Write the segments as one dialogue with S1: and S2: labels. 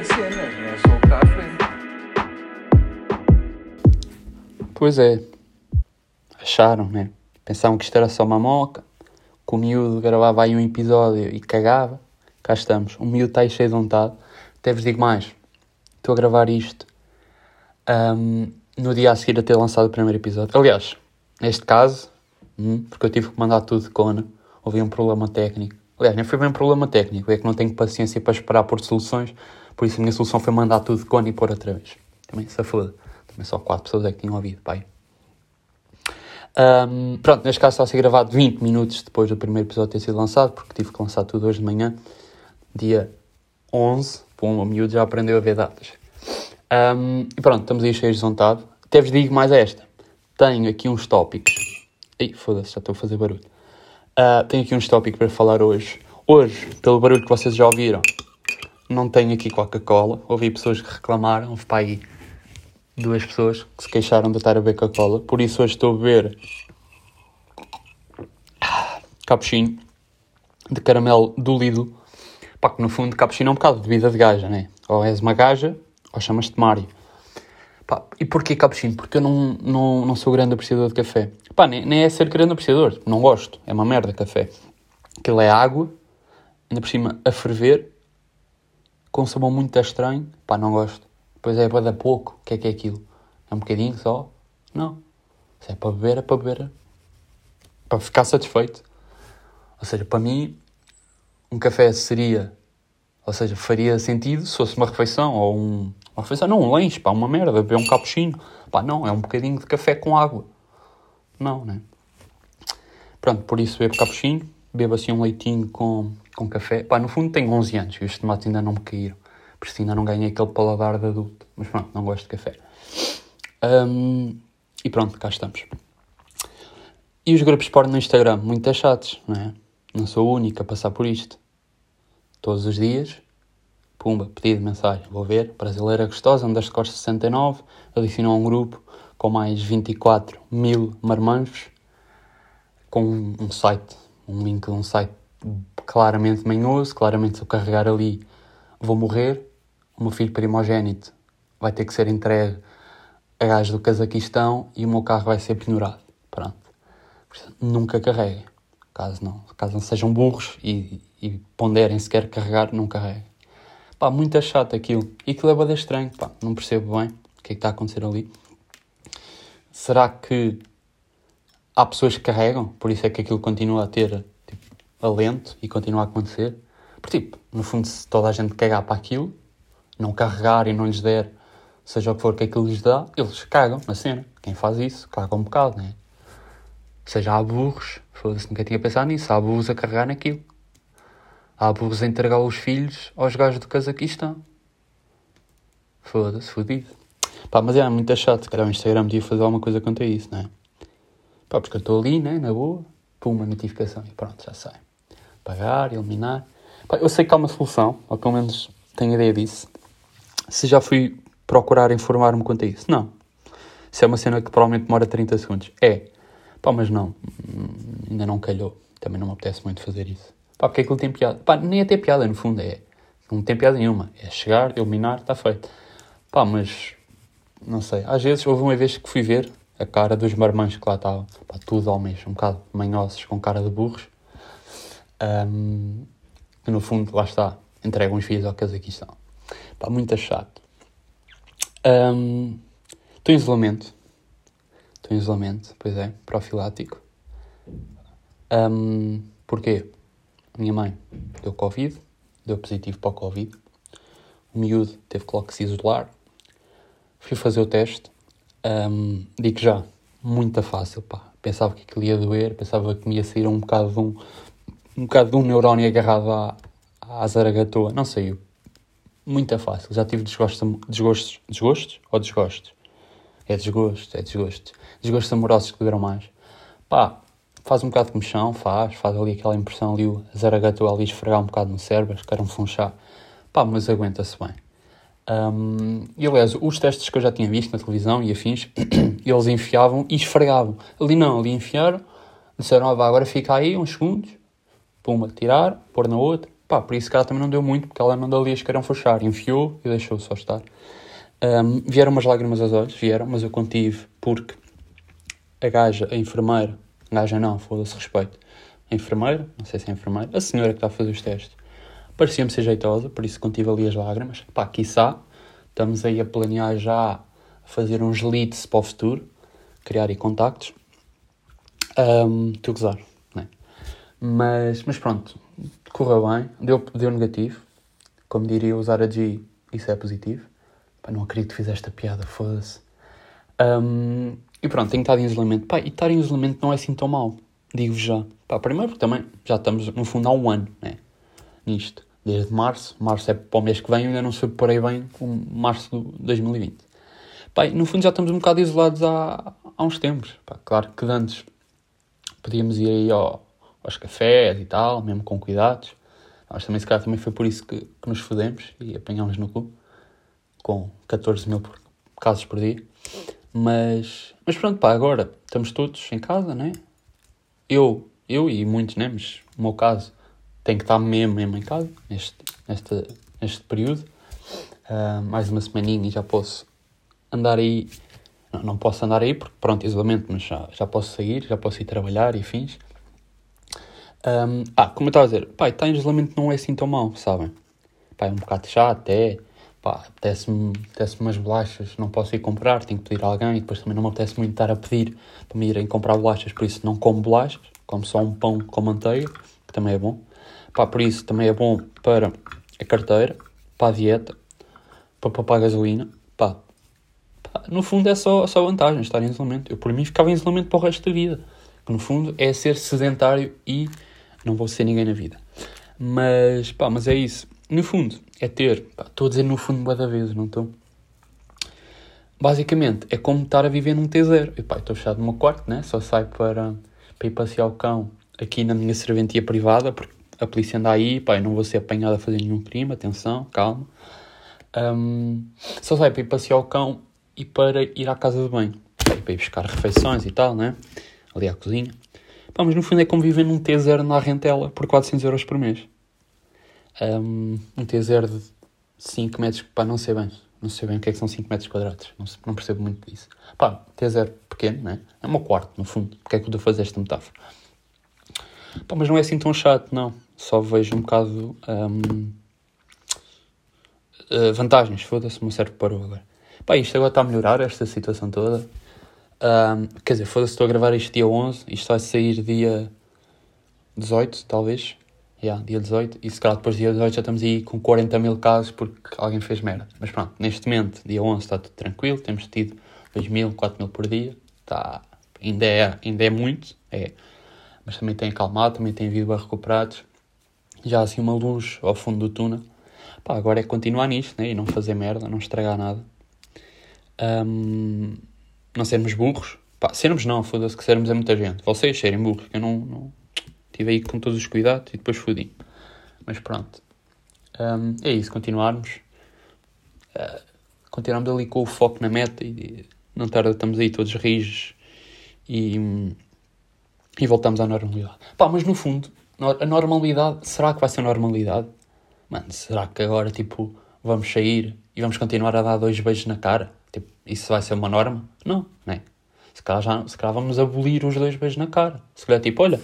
S1: a cena, não é só.
S2: Pois é. Acharam, né? Pensavam que isto era só uma moca, que o miúdo gravava aí um episódio e cagava. Cá estamos. O miúdo está aí cheio de vontade. Até vos digo mais. Estou a gravar isto ahm, no dia a seguir a ter lançado o primeiro episódio. Aliás, neste caso, hum, porque eu tive que mandar tudo de cona, houve um problema técnico. Aliás, nem foi bem um problema técnico, é que não tenho paciência para esperar por soluções, por isso a minha solução foi mandar tudo de cona e pôr outra vez. Também se foda. Também só quatro pessoas é que tinham ouvido, pai. Ahm, pronto, neste caso está a ser gravado 20 minutos depois do primeiro episódio ter sido lançado, porque tive que lançar tudo hoje de manhã, dia 11. Pum, o miúdo já aprendeu a ver datas. Ahm, e pronto, estamos aí cheios de vontade. Até vos digo mais esta. Tenho aqui uns tópicos. Ih, foda-se, já estou a fazer barulho. Ah, tenho aqui uns tópicos para falar hoje. Hoje, pelo barulho que vocês já ouviram, não tenho aqui Coca-Cola. Ouvi pessoas que reclamaram, houve para aí duas pessoas que se queixaram de estar a beber Coca-Cola. Por isso hoje estou a beber cappuccino de caramelo do Lidl. Pá, que no fundo cappuccino é um bocado de vida de gaja, né? Ou és uma gaja, ou chamas-te Mário. Pá, e porquê cappuccino? Porque eu não, não, não sou grande apreciador de café. Pá, nem, nem é ser grande apreciador, não gosto. É uma merda café. Aquilo é água, ainda por cima a ferver, com sabor muito estranho. Pá, não gosto. Depois é para dar pouco. O que é que é aquilo? É um bocadinho só? Não. Se é para beber, é para beber. Para ficar satisfeito. Ou seja, para mim, um café seria, ou seja, faria sentido se fosse uma refeição ou um, uma refeição, não, um lanche, pá, uma merda, beber um cappuccino. Pá, não, é um bocadinho de café com água. Não, né? Pronto, por isso bebo cappuccino, bebo assim um leitinho com, com café. Pá, no fundo tenho 11 anos e os tomates ainda não me caíram. Por isso ainda não ganhei aquele paladar de adulto. Mas pronto, não gosto de café. Hum, e pronto, cá estamos. E os grupos porno no Instagram? Muito chatos, não é? Não sou o único a passar por isto. Todos os dias, pumba, pedido mensagem. Vou ver, brasileira gostosa, underscore 69, adicionou um grupo com mais 24 mil marmanjos, com um, um site, um link de um site claramente manhoso, claramente se eu carregar ali vou morrer, o meu filho primogênito vai ter que ser entregue a gajo do Cazaquistão e o meu carro vai ser penhorado. Pronto. Nunca carreguem. Caso não, caso não sejam burros e, e ponderem se quer carregar, não carreguem. Pá, muito chato aquilo. E que leva de estranho, pá, não percebo bem o que é que está a acontecer ali. Será que há pessoas que carregam, por isso é que aquilo continua a ter tipo, alento e continua a acontecer? Porque, tipo, no fundo, se toda a gente cagar para aquilo, não carregar e não lhes der, seja o que for que aquilo lhes dá, eles cagam na cena. Quem faz isso, caga um bocado, né? Seja há burros, foda-se, nunca tinha pensado nisso, há burros a carregar naquilo. Há burros a entregar os filhos aos gajos do Cazaquistão. Foda-se, fodido. Pá, mas é muito chato, se calhar o Instagram podia fazer alguma coisa quanto a isso, não é? Pá, porque eu estou ali, né, na boa, pum, uma notificação e pronto, já sai. Pagar, eliminar. Pá, eu sei que há uma solução, ou pelo menos tenho ideia disso. Se já fui procurar informar-me quanto a isso, não. Se é uma cena que provavelmente demora 30 segundos, é. Pá, mas não, ainda não calhou. Também não me apetece muito fazer isso. Pá, porque aquilo tem piada. Pá, nem é ter piada, no fundo, é. Não tem piada nenhuma. É chegar, eliminar, está feito. Pá, mas. Não sei. Às vezes, houve uma vez que fui ver a cara dos marmães que lá estavam. Pá, tudo homens, um bocado manhosos, com cara de burros. Um, que no fundo, lá está, entregam os filhos ao Cazaquistão. Pá, muito chato. Um, estou em isolamento. Estou em isolamento, pois é, profilático. Um, porquê? A minha mãe deu Covid, deu positivo para o Covid. O miúdo teve que logo se isolar. Fui fazer o teste. Um, digo já, muito fácil, pá. Pensava que aquilo ia doer, pensava que me ia sair um bocado de um, um bocado de um neurónio agarrado à, à zaragatoa. Não saiu. Muito fácil. Já tive desgostos, desgostos, desgostos ou desgostos? É desgostos, é desgostos. Desgostos amorosos que duram mais. Pá, faz um bocado de comichão, faz, faz ali aquela impressão ali, o zaragatoa ali esfregar um bocado no cérebro, acho que era um funchá. Pá, mas aguenta-se bem. Um, e aliás, os testes que eu já tinha visto na televisão e afins, eles enfiavam e esfregavam. Ali não, ali enfiaram, disseram, ah, vá, agora fica aí uns segundos, pumba, tirar, pôr na outra, Pá, por isso que ela também não deu muito, porque ela não dali as queiram fechar. Enfiou e deixou só estar. Um, vieram umas lágrimas aos olhos, vieram, mas eu contive porque a gaja, a enfermeira, gaja não, foda-se respeito, a enfermeira, não sei se é a enfermeira, a senhora que está a fazer os testes, parecia-me ser jeitosa, por isso contive ali as lágrimas. Pá, quiçá, estamos aí a planear já fazer uns leads para o futuro, criar aí contactos. Um, Estou a gozar, né? Mas, mas pronto, correu bem, deu, deu negativo. Como diria usar a G, isso é positivo. Pá, não acredito que fiz esta piada, foda-se. Um, e pronto, tenho estado em isolamento. Pá, e estar em isolamento não é assim tão mal, digo-vos já. Pá, primeiro porque também já estamos, no fundo, há um ano, né? Nisto. Desde março. Março é para o mês que vem, ainda não sei porei bem com março de 2020. Pá, no fundo já estamos um bocado isolados há, há uns tempos. Pá, claro que antes podíamos ir aí ao, aos cafés e tal, mesmo com cuidados. Mas também, se calhar, também foi por isso que, que nos fodemos e apanhámos no cu, com 14 mil casos por dia. Mas, mas pronto, pá, agora estamos todos em casa, né? Eu, eu e muitos, né? Mas no meu caso, tenho que estar mesmo, mesmo em casa, neste, período. Uh, mais uma semaninha e já posso andar aí. Não, não posso andar aí porque, pronto, isolamento, mas já, já posso sair, já posso ir trabalhar e fins. Um, ah, como eu estava a dizer, pá, estar em isolamento não é assim tão mau, sabem? Pá, é um bocado chato até, pá, apetece-me apetece umas bolachas, não posso ir comprar, tenho que pedir a alguém e depois também não me apetece muito estar a pedir para me irem comprar bolachas, por isso não como bolachas, como só um pão com manteiga, que também é bom. Pá, por isso também é bom para a carteira, para a dieta, para poupar a gasolina, pá. pá. No fundo é só, só vantagem estar em isolamento. Eu por mim ficava em isolamento para o resto da vida. Que no fundo é ser sedentário e não vou ser ninguém na vida. Mas, pá, mas é isso. No fundo, é ter, estou a dizer no fundo boa da vez, não estou? Basicamente, é como estar a viver num T0. E pá, estou fechado no meu quarto, né? Só saio para, para ir passear o cão aqui na minha serventia privada, porque a polícia anda aí, pá, eu não vou ser apanhado a fazer nenhum crime, atenção, calma. Um, só saio para ir passear o cão e para ir à casa de banho. Para ir buscar refeições e tal, né? Ali à cozinha. Pá, mas no fundo é como viver num T0 na rentela por 400 euros por mês. Um, um T0 de 5 metros, pá, não sei bem. Não sei bem o que é que são 5 metros quadrados. Não, não percebo muito disso. Pá, T0 pequeno, né? É meu quarto, no fundo. Porque é que eu estou a fazer esta metáfora? Pá, mas não é assim tão chato, não. Só vejo um bocado... Um, uh, vantagens, foda-se, meu cérebro parou agora. Pá, isto agora está a melhorar, esta situação toda. Um, quer dizer, foda-se, estou a gravar isto dia 11, isto vai sair dia 18, talvez. Yeah, dia 18, e se calhar depois dia 18 já estamos aí com 40 mil casos porque alguém fez merda. Mas pronto, neste momento, dia 11 está tudo tranquilo, temos tido 2 mil, 4 mil por dia, está, ainda, é, ainda é muito, é, mas também tem acalmado, também tem havido recuperados. Já assim uma luz ao fundo do túnel. Pá, agora é continuar nisto, né? E não fazer merda, não estragar nada. Um, não sermos burros. Pá, sermos não, foda-se que sermos é muita gente. Vocês serem burros, eu não, não aí com todos os cuidados e depois fodi. Mas pronto. Um, é isso, continuarmos. Uh, ali com o foco na meta e não tarda estamos aí todos rijos e, e voltamos à normalidade. Pá, mas no fundo, a normalidade, será que vai ser normalidade? Mano, será que agora, tipo, vamos sair e vamos continuar a dar dois beijos na cara? Tipo, isso vai ser uma norma? Não, não é? Se calhar, já, se calhar vamos abolir os dois beijos na cara. Se calhar, tipo, olha,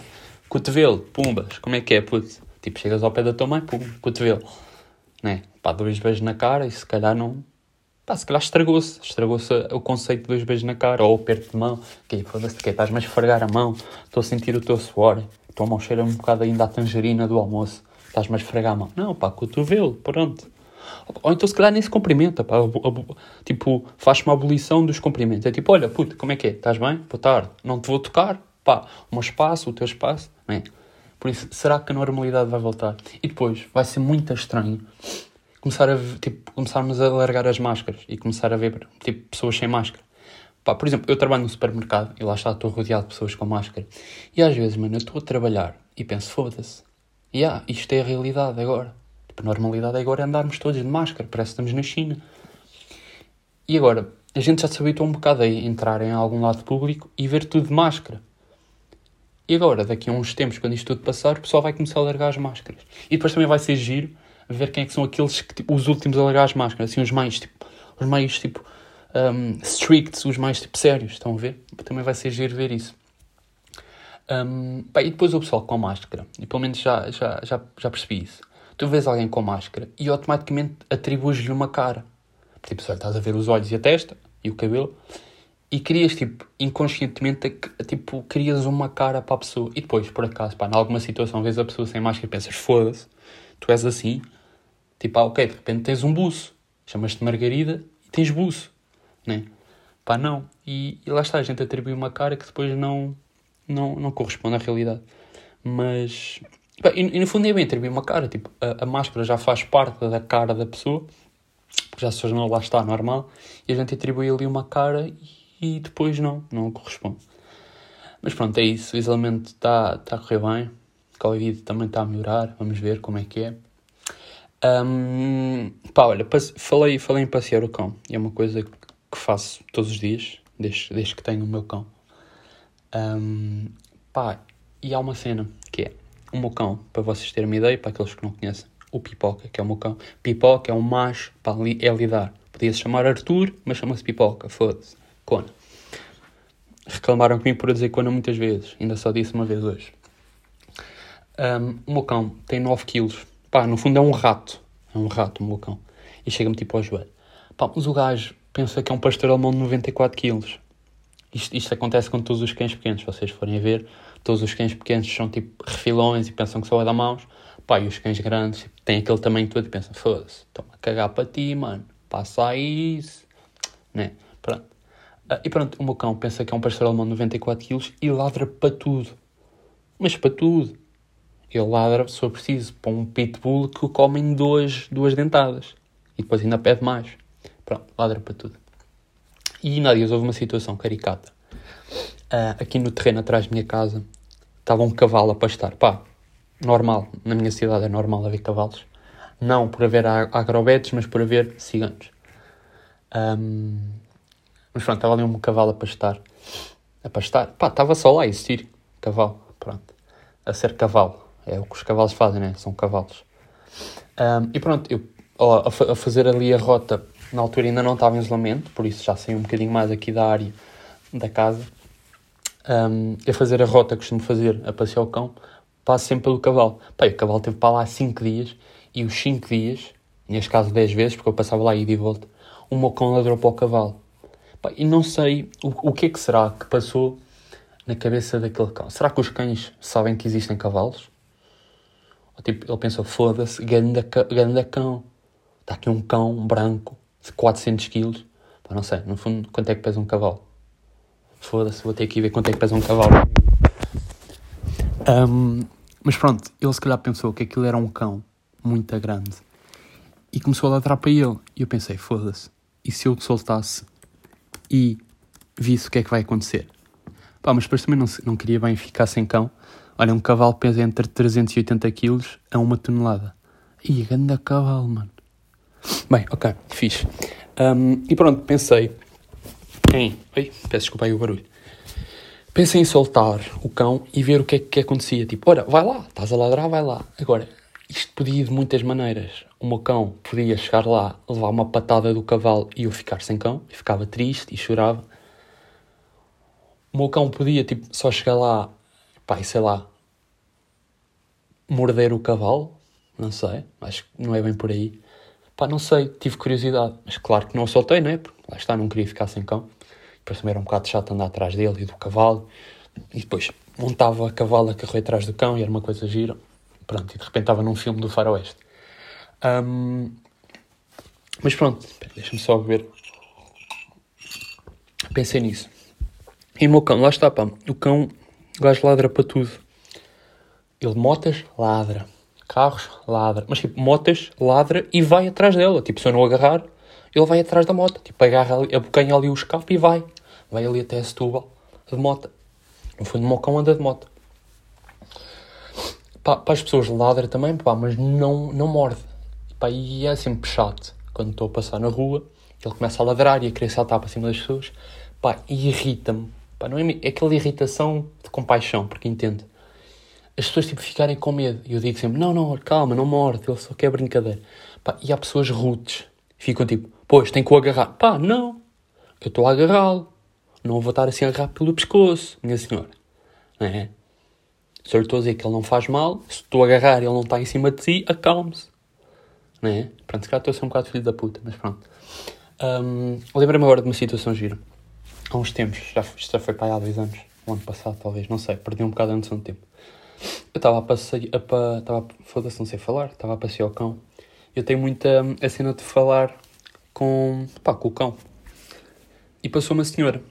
S2: cotovelo, pumbas, como é que é, putz? Tipo, chegas ao pé da tua mãe, pum, cotovelo. Né? Pá, dois beijos na cara e se calhar não... Pá, se calhar estragou-se. Estragou-se o conceito de dois beijos na cara ou perto de mão. Que foda-se, que estás-me a esfregar a mão. Estou a sentir o teu suor. Tua mão cheira um bocado ainda a tangerina do almoço. Estás-me a esfregar a mão. Não, pá, cotovelo, pronto. Ou então se calhar nem se cumprimenta, pá. Tipo, faz uma abolição dos cumprimentos. É tipo, olha, puto, como é que é? Estás bem? Boa tarde. Não te vou tocar. Pá, o meu espaço, o teu espaço. Bem, por isso, será que a normalidade vai voltar? E depois, vai ser muito estranho começar a, tipo, começarmos a largar as máscaras e começar a ver tipo, pessoas sem máscara. Pá, por exemplo, eu trabalho no supermercado e lá está, estou rodeado de pessoas com máscara. E às vezes, mano, eu estou a trabalhar e penso, foda-se, yeah, isto é a realidade agora. Tipo, a normalidade agora é andarmos todos de máscara, parece que estamos na China. E agora, a gente já se habituou um bocado a entrar em algum lado público e ver tudo de máscara. E agora, daqui a uns tempos, quando isto tudo passar, o pessoal vai começar a largar as máscaras. E depois também vai ser giro ver quem é que são aqueles que, tipo, os últimos a largar as máscaras, assim, os mais, tipo, os mais, tipo, um, stricts, os mais, tipo, sérios, estão a ver? Também vai ser giro ver isso. Um, e depois o pessoal com máscara, e pelo menos já, já, já, já percebi isso. Tu vês alguém com máscara e automaticamente atribuis-lhe uma cara. Tipo, olha, estás a ver os olhos e a testa e o cabelo e crias, tipo, inconscientemente, tipo, crias uma cara para a pessoa. E depois, por acaso, pá, em alguma situação, vês a pessoa sem máscara e pensas, foda-se, tu és assim. Tipo, ah, ok, de repente tens um buço. Chamas-te Margarida e tens buço, né? Pá, não. E, e lá está, a gente atribui uma cara que depois não, não, não corresponde à realidade. Mas, pá, e, e, no fundo é bem atribuir uma cara. Tipo, a, a máscara já faz parte da cara da pessoa já se não lá está normal, e a gente atribui ali uma cara e, e depois não, não corresponde. Mas pronto, é isso, o isolamento está tá a correr bem, a Covid também está a melhorar, vamos ver como é que é. Um, pá, olha, falei, falei em passear o cão, é uma coisa que faço todos os dias, desde, desde que tenho o meu cão. Um, pá, e há uma cena que é o meu cão, para vocês terem uma ideia, para aqueles que não conhecem, o Pipoca, que é o meu cão. Pipoca é um macho, pá, é lidar. Podia-se chamar Arthur, mas chama-se Pipoca, foda-se. Cona. Reclamaram comigo por dizer Cona muitas vezes, ainda só disse uma vez hoje. Um, o meu cão tem 9 quilos. Pá, no fundo é um rato. É um rato o meu cão. E chega-me tipo ao joelho. Pá, mas o gajo pensa que é um pastor alemão de 94 quilos. Isto, isto acontece com todos os cães pequenos, se vocês forem ver. Todos os cães pequenos são tipo refilões e pensam que só é da mãos. Pá, e os cães grandes tipo, têm aquele tamanho todo e pensam, foda-se, estão a cagar para ti, mano, passa isso, né? Pronto. Uh, e pronto, o meu cão pensa que é um pastor alemão de 94 kg e ladra para tudo. Mas para tudo. Ele ladra, se for preciso, para um pitbull que o comem duas, duas dentadas. E depois ainda pede mais. Pronto, ladra para tudo. E ainda houve uma situação caricata. Uh, aqui no terreno atrás da minha casa estava um cavalo a pastar. Pá, normal, na minha cidade é normal haver cavalos. Não por haver agrobetes, mas por haver ciganos. Um, mas pronto, estava ali um cavalo a pastar. A pastar? Pá, estava só lá a existir. Cavalo, pronto. A ser cavalo. É o que os cavalos fazem, né? São cavalos. Um, e pronto, eu ó, a, a, fazer ali a rota, na altura ainda não estava em isolamento, por isso já saí um bocadinho mais aqui da área da casa. Um, fazer a rota que costumo fazer, a passear o cão, passo sempre pelo cavalo. O cavalo teve para lá 5 dias e os 5 dias, neste caso 10 vezes, porque eu passava lá e volta, o meu cão ladrou para o cavalo. E não sei o, o que é que será que passou na cabeça daquele cão. Será que os cães sabem que existem cavalos? Ou, tipo, ele pensou, foda-se, ganda, ganda cão. Está aqui um cão branco de 400 quilos. Pá, não sei, no fundo, quanto é que pesa um cavalo? Foda-se, vou ter ir ver quanto é que pesa um cavalo. Um, mas pronto, ele se calhar pensou que aquilo era um cão muito grande e começou a ladrar para ele. E eu pensei, foda-se, e se eu te soltasse e visse o que é que vai acontecer? Pá, mas depois também não, não queria bem ficar sem cão. Olha, um cavalo pesa entre 380 kg a uma tonelada. Ih, grande cavalo, mano. Bem, ok, fixe. Um, e pronto, pensei em. Ai, peço desculpa aí o barulho. Pensei em soltar o cão e ver o que é que acontecia. Tipo, ora, vai lá, estás a ladrar, vai lá. Agora, isto podia ir de muitas maneiras. O meu cão podia chegar lá, levar uma patada do cavalo e eu ficar sem cão, e ficava triste e chorava. O meu cão podia, tipo, só chegar lá, pá, e sei lá, morder o cavalo, não sei, acho que não é bem por aí. Pá, não sei, tive curiosidade, mas claro que não o soltei, não é? Porque lá está, não queria ficar sem cão. Depois também era um bocado chato andar atrás dele e do cavalo. E depois montava a cavalo a correr atrás do cão e era uma coisa gira. Pronto, e de repente estava num filme do faroeste. Um, mas pronto, deixa-me só ver. Pensei nisso. E o meu cão, lá está, pá. O cão, o gajo ladra para tudo. Ele, motas, ladra. Carros, ladra. Mas tipo, motas, ladra e vai atrás dela. Tipo, se eu não agarrar, ele vai atrás da moto. Tipo, agarra ali, abocanha ali o escape e vai vai ali até Setúbal de moto. No fundo, o meu cão anda de moto. Pá, para as pessoas ladra também, pá, mas não, não morde. Pá, e é sempre chato quando estou a passar na rua, ele começa a ladrar e a querer saltar para cima das pessoas. Pá, irrita-me Pá, não é, é aquela irritação de compaixão, porque entendo. As pessoas tipo ficarem com medo. E eu digo sempre: não, não, calma, não morde, ele só quer brincadeira. Pá, e há pessoas rudes. Ficam tipo: pois, tem que o agarrar. Pá, não, eu estou a agarrá-lo. Não vou estar assim a agarrar pelo pescoço, minha senhora. Não é? Se eu estou a dizer que ele não faz mal, se estou a agarrar e ele não está em cima de si, acalme-se. Não é? Pronto, se calhar estou a ser um bocado filho da puta, mas pronto. Um, Lembrei-me agora de uma situação gira. Há uns tempos, já, isto já foi para aí há dois anos, o ano passado talvez, não sei, perdi um bocado a noção de tempo. Eu estava a passear, estava, foda-se, não sei falar, estava a passear o cão. Eu tenho muita a cena de falar com, pá, com o cão. E passou uma senhora.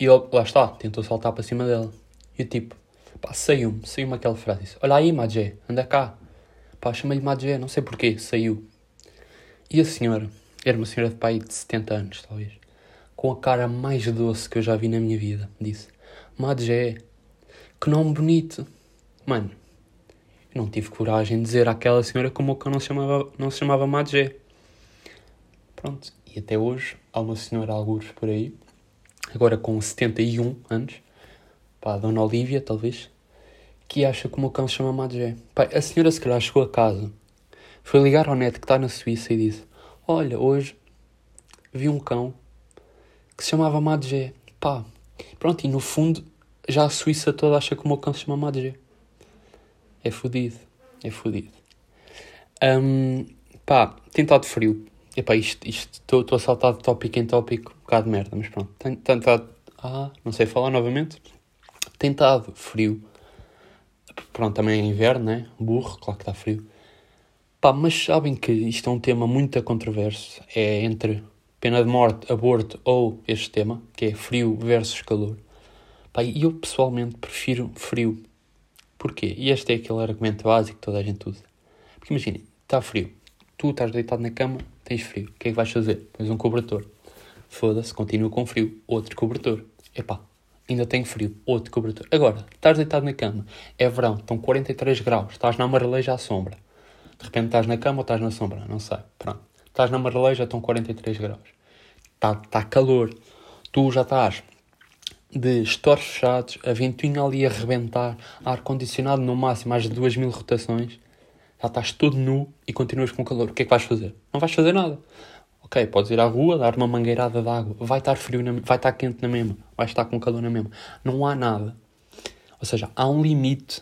S2: E ele, lá está, tentou saltar para cima dela. E eu tipo, pá, saiu-me, saiu-me aquela frase. Disse, Olha aí, Madjé, anda cá. Pá, chama-lhe Madjé, não sei porquê, saiu. E a senhora, era uma senhora de pai de 70 anos, talvez, com a cara mais doce que eu já vi na minha vida, disse, Madjé, que nome bonito. Mano, eu não tive coragem de dizer àquela senhora como o cão não se chamava, não se chamava Madjé. Pronto, e até hoje há uma senhora algures por aí, agora com 71 anos, pá, Dona Olívia, talvez, que acha que o meu cão se chama Madjé. Pá, a senhora se calhar chegou a casa, foi ligar ao neto que está na Suíça e disse, olha, hoje vi um cão que se chamava Madjé. Pá, pronto, e no fundo já a Suíça toda acha que o meu cão se chama Madjé. É fodido, é fodido. Um, pá, tem estado frio. Epá, isto, estou a saltar de tópico em tópico, um bocado de merda, mas pronto. Estado, ah, não sei falar novamente. Tem estado frio. Pronto, também é inverno, né? Burro, claro que está frio. Pá, mas sabem que isto é um tema muito controverso. É entre pena de morte, aborto ou este tema, que é frio versus calor. Pá, eu pessoalmente prefiro frio. Porquê? E este é aquele argumento básico que toda a gente usa. Porque imagina, está frio. Tu estás deitado na cama, tens frio. O que é que vais fazer? Pões um cobertor. Foda-se, continua com frio. Outro cobertor. Epá, ainda tenho frio. Outro cobertor. Agora, estás deitado na cama. É verão, estão 43 graus. Estás na amareleja à sombra. De repente estás na cama ou estás na sombra? Não sei. Pronto. Estás na amareleja, estão 43 graus. Está tá calor. Tu já estás de stores fechados, a ventoinha ali a rebentar, ar-condicionado no máximo, de 2 mil rotações já estás todo nu e continuas com calor. O que é que vais fazer? Não vais fazer nada. Ok, podes ir à rua, dar uma mangueirada de água, vai estar frio, na, vai estar quente na mesma, vai estar com calor na mesma. Não há nada. Ou seja, há um limite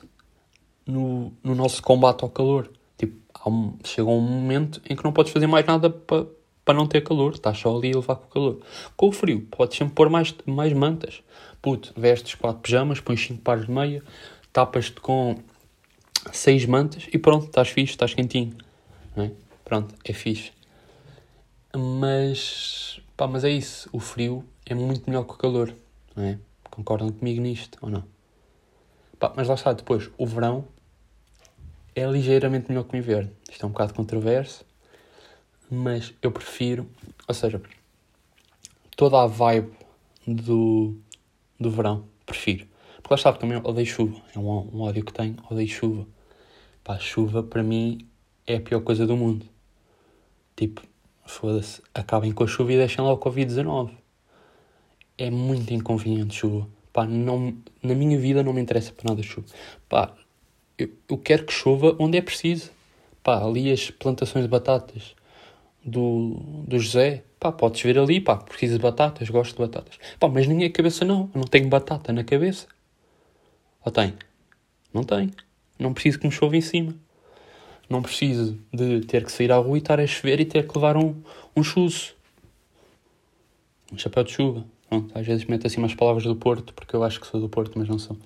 S2: no, no nosso combate ao calor. Tipo, um, chega um momento em que não podes fazer mais nada para para não ter calor, estás só ali a levar com o calor. Com o frio, podes sempre pôr mais, mais mantas. Puto, vestes quatro pijamas, pões cinco pares de meia, tapas-te com seis mantas e pronto, estás fixe, estás quentinho. É? Pronto, é fixe. Mas, pá, mas é isso, o frio é muito melhor que o calor, não é? Concordam comigo nisto ou não? Pá, mas lá está, depois, o verão é ligeiramente melhor que o inverno. Isto é um bocado controverso, mas eu prefiro, ou seja, toda a vibe do, do verão, prefiro. Porque lá está, também odeio chuva. É um, um ódio que tenho, odeio chuva. Pá, chuva para mim é a pior coisa do mundo. Tipo, foda-se, acabem com a chuva e deixem lá o Covid-19. É muito inconveniente chuva. Pá, não, na minha vida não me interessa para nada chuva. Pá, eu, eu quero que chova onde é preciso. Pá, ali as plantações de batatas do, do José, pá, podes ver ali, pá, preciso de batatas, gosto de batatas. Pá, mas na minha cabeça não, eu não tenho batata na cabeça. Ou tem? Não tem. Não preciso que me chova em cima. Não preciso de ter que sair à rua e estar a chover e ter que levar um, um chuzo. Um chapéu de chuva. Pronto, às vezes meto assim umas palavras do Porto, porque eu acho que sou do Porto, mas não sou.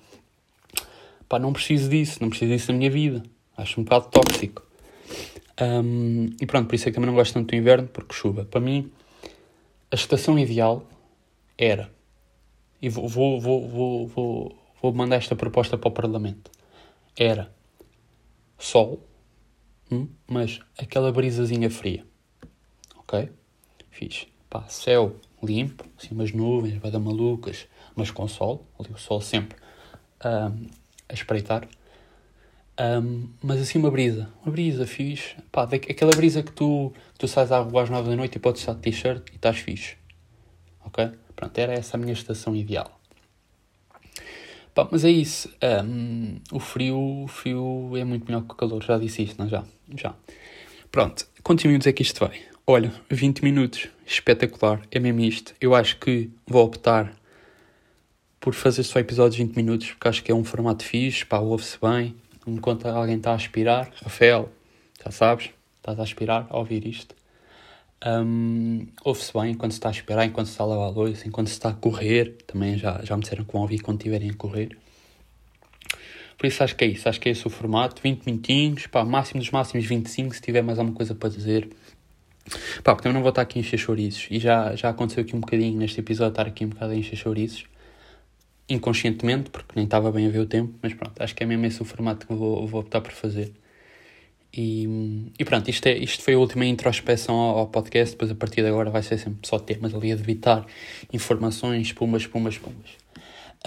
S2: Pá, não preciso disso, não preciso disso na minha vida. Acho um bocado tóxico. Um, e pronto, por isso é que também não gosto tanto do inverno, porque chuva. Para mim, a estação ideal era. E vou, vou, vou, vou, vou, mandar esta proposta para o Parlamento. Era sol, hum, mas aquela brisazinha fria. Ok? Fiz. Pá, céu limpo, assim umas nuvens, vai dar malucas, mas com sol, ali o sol sempre um, a espreitar. Um, mas assim uma brisa, uma brisa fixe, pá, aquela brisa que tu, tu sais à rua às nove da noite e podes estar de t-shirt e estás fixe, ok? Pronto, era essa a minha estação ideal. Pá, mas é isso. Um, o, frio, o frio é muito melhor que o calor. Já disse isto, não? Já. Já. Pronto. Quantos minutos é que isto vai? Olha, 20 minutos. Espetacular. É mesmo isto. Eu acho que vou optar por fazer só episódios de 20 minutos, porque acho que é um formato fixe. Pá, ouve-se bem. Enquanto alguém está a aspirar. Rafael, já sabes, estás a aspirar a ouvir isto. Um, ouve-se bem enquanto se está a esperar, enquanto se está a lavar a louça, enquanto se está a correr. Também já, já me disseram que vão ouvir quando estiverem a correr. Por isso acho que é isso. Acho que é esse o formato. 20 minutinhos, pá, máximo dos máximos 25, se tiver mais alguma coisa para dizer. Pá, porque também não vou estar aqui a encher chouriços. E já, já aconteceu aqui um bocadinho neste episódio estar aqui um bocado a encher chouriços. Inconscientemente, porque nem estava bem a ver o tempo. Mas pronto, acho que é mesmo esse o formato que vou, vou optar por fazer. E, e pronto, isto, é, isto foi a última introspeção ao, ao, podcast. Depois, a partir de agora, vai ser sempre só temas ali a debitar informações, pumas, pumas, pumas.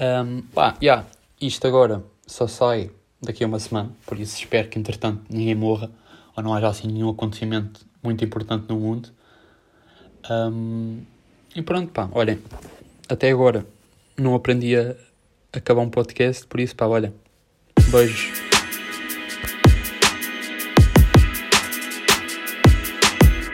S2: Um, pá, yeah, isto agora só sai daqui a uma semana. Por isso, espero que entretanto ninguém morra ou não haja assim nenhum acontecimento muito importante no mundo. Um, e pronto, pá, olhem, até agora não aprendi a acabar um podcast. Por isso, pá, olha, beijos.